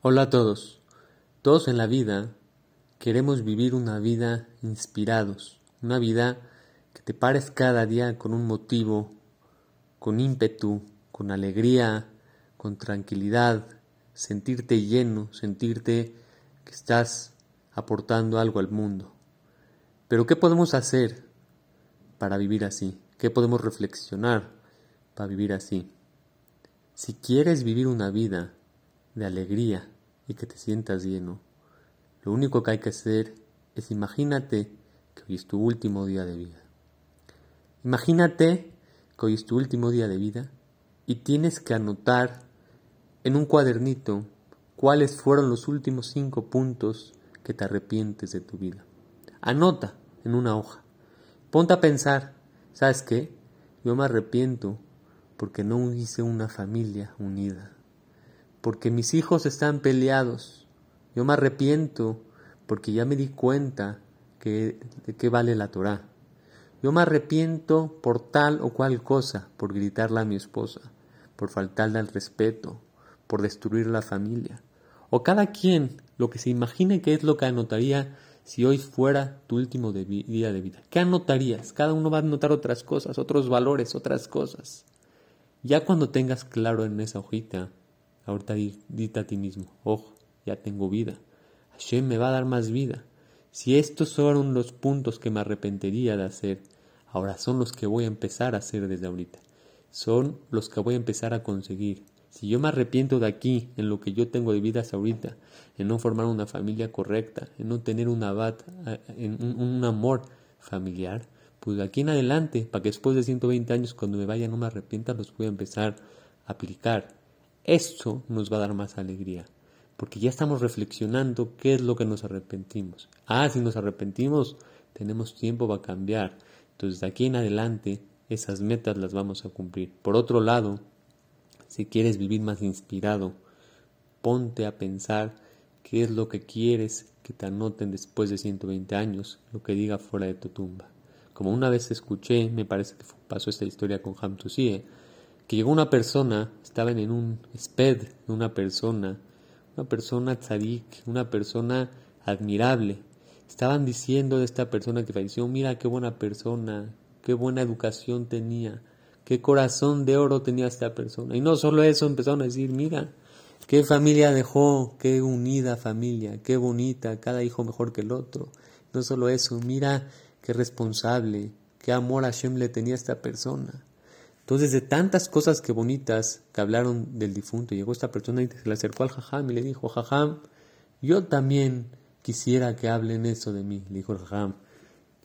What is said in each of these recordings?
Hola a todos. Todos en la vida queremos vivir una vida inspirados, una vida que te pares cada día con un motivo, con ímpetu, con alegría, con tranquilidad, sentirte lleno, sentirte que estás aportando algo al mundo. Pero ¿qué podemos hacer para vivir así? ¿Qué podemos reflexionar para vivir así? Si quieres vivir una vida de alegría y que te sientas lleno. Lo único que hay que hacer es imagínate que hoy es tu último día de vida. Imagínate que hoy es tu último día de vida y tienes que anotar en un cuadernito cuáles fueron los últimos cinco puntos que te arrepientes de tu vida. Anota en una hoja. Ponte a pensar, ¿sabes qué? Yo me arrepiento porque no hice una familia unida porque mis hijos están peleados. Yo me arrepiento porque ya me di cuenta que, de qué vale la Torah. Yo me arrepiento por tal o cual cosa, por gritarle a mi esposa, por faltarle al respeto, por destruir la familia. O cada quien lo que se imagine que es lo que anotaría si hoy fuera tu último día de vida. ¿Qué anotarías? Cada uno va a anotar otras cosas, otros valores, otras cosas. Ya cuando tengas claro en esa hojita Ahorita dite a ti mismo, ojo, ya tengo vida. Hashem me va a dar más vida. Si estos fueron los puntos que me arrepentiría de hacer, ahora son los que voy a empezar a hacer desde ahorita. Son los que voy a empezar a conseguir. Si yo me arrepiento de aquí, en lo que yo tengo de vida hasta ahorita, en no formar una familia correcta, en no tener un abad, en un, un amor familiar, pues de aquí en adelante, para que después de 120 años, cuando me vaya, no me arrepienta, los voy a empezar a aplicar. Esto nos va a dar más alegría, porque ya estamos reflexionando qué es lo que nos arrepentimos. Ah, si nos arrepentimos, tenemos tiempo para cambiar. Entonces, de aquí en adelante, esas metas las vamos a cumplir. Por otro lado, si quieres vivir más inspirado, ponte a pensar qué es lo que quieres que te anoten después de 120 años, lo que diga fuera de tu tumba. Como una vez escuché, me parece que pasó esta historia con Hamtusie, que llegó una persona, estaban en un sped de una persona, una persona tzadik, una persona admirable. Estaban diciendo de esta persona que falleció, mira qué buena persona, qué buena educación tenía, qué corazón de oro tenía esta persona. Y no solo eso, empezaron a decir, mira, qué familia dejó, qué unida familia, qué bonita, cada hijo mejor que el otro. No solo eso, mira qué responsable, qué amor a Shem le tenía esta persona. Entonces, de tantas cosas que bonitas que hablaron del difunto, llegó esta persona y se le acercó al jajam y le dijo, jajam, yo también quisiera que hablen eso de mí. Le dijo el jajam,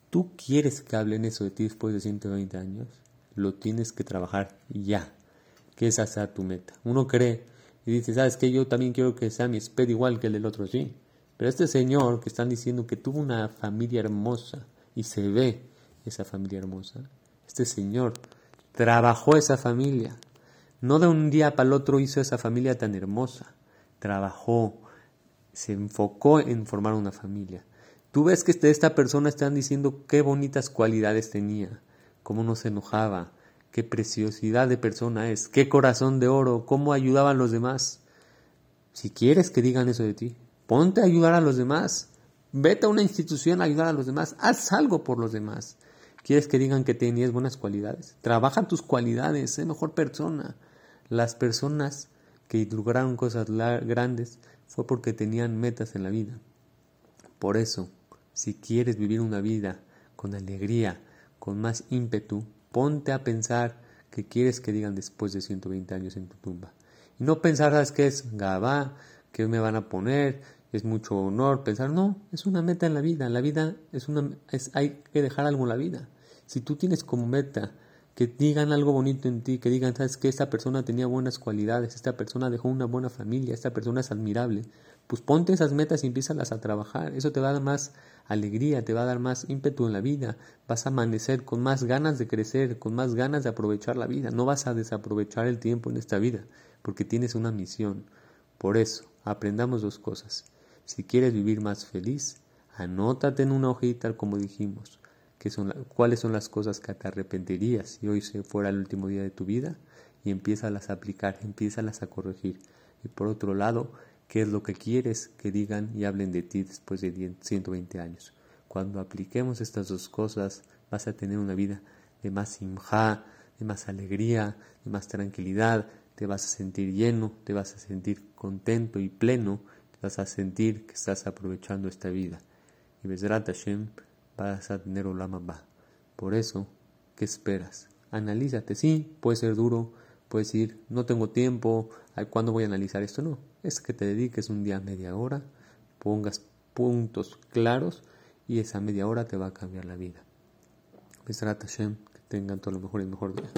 ¿tú quieres que hablen eso de ti después de 120 años? Lo tienes que trabajar ya, que esa sea tu meta. Uno cree y dice, ¿sabes qué? Yo también quiero que sea mi sped igual que el del otro, sí. Pero este señor que están diciendo que tuvo una familia hermosa y se ve esa familia hermosa, este señor Trabajó esa familia. No de un día para el otro hizo esa familia tan hermosa. Trabajó, se enfocó en formar una familia. Tú ves que de esta persona están diciendo qué bonitas cualidades tenía, cómo no se enojaba, qué preciosidad de persona es, qué corazón de oro, cómo ayudaba a los demás. Si quieres que digan eso de ti, ponte a ayudar a los demás. Vete a una institución a ayudar a los demás. Haz algo por los demás. ¿Quieres que digan que tenías buenas cualidades? Trabaja tus cualidades, sé mejor persona. Las personas que lograron cosas grandes fue porque tenían metas en la vida. Por eso, si quieres vivir una vida con alegría, con más ímpetu, ponte a pensar qué quieres que digan después de 120 años en tu tumba. Y no pensar, ¿sabes qué es? Gabá, ¿qué me van a poner? Es mucho honor pensar, no, es una meta en la vida. La vida es una, es, hay que dejar algo en la vida. Si tú tienes como meta que digan algo bonito en ti, que digan, sabes que esta persona tenía buenas cualidades, esta persona dejó una buena familia, esta persona es admirable, pues ponte esas metas y empiezas a trabajar. Eso te va a dar más alegría, te va a dar más ímpetu en la vida, vas a amanecer con más ganas de crecer, con más ganas de aprovechar la vida, no vas a desaprovechar el tiempo en esta vida, porque tienes una misión. Por eso, aprendamos dos cosas. Si quieres vivir más feliz, anótate en una hojita como dijimos son, cuáles son las cosas que te arrepentirías si hoy se fuera el último día de tu vida y empieza a aplicar, empieza a corregir. Y por otro lado, qué es lo que quieres que digan y hablen de ti después de 120 años. Cuando apliquemos estas dos cosas, vas a tener una vida de más simja, de más alegría, de más tranquilidad, te vas a sentir lleno, te vas a sentir contento y pleno, vas a sentir que estás aprovechando esta vida. Y Bezrat Hashem vas a tener Olam Por eso, ¿qué esperas? Analízate, sí, puede ser duro, puedes decir, no tengo tiempo, ¿cuándo voy a analizar esto? No, es que te dediques un día media hora, pongas puntos claros y esa media hora te va a cambiar la vida. Bezrat Hashem, que tengan todo lo mejor y mejor día.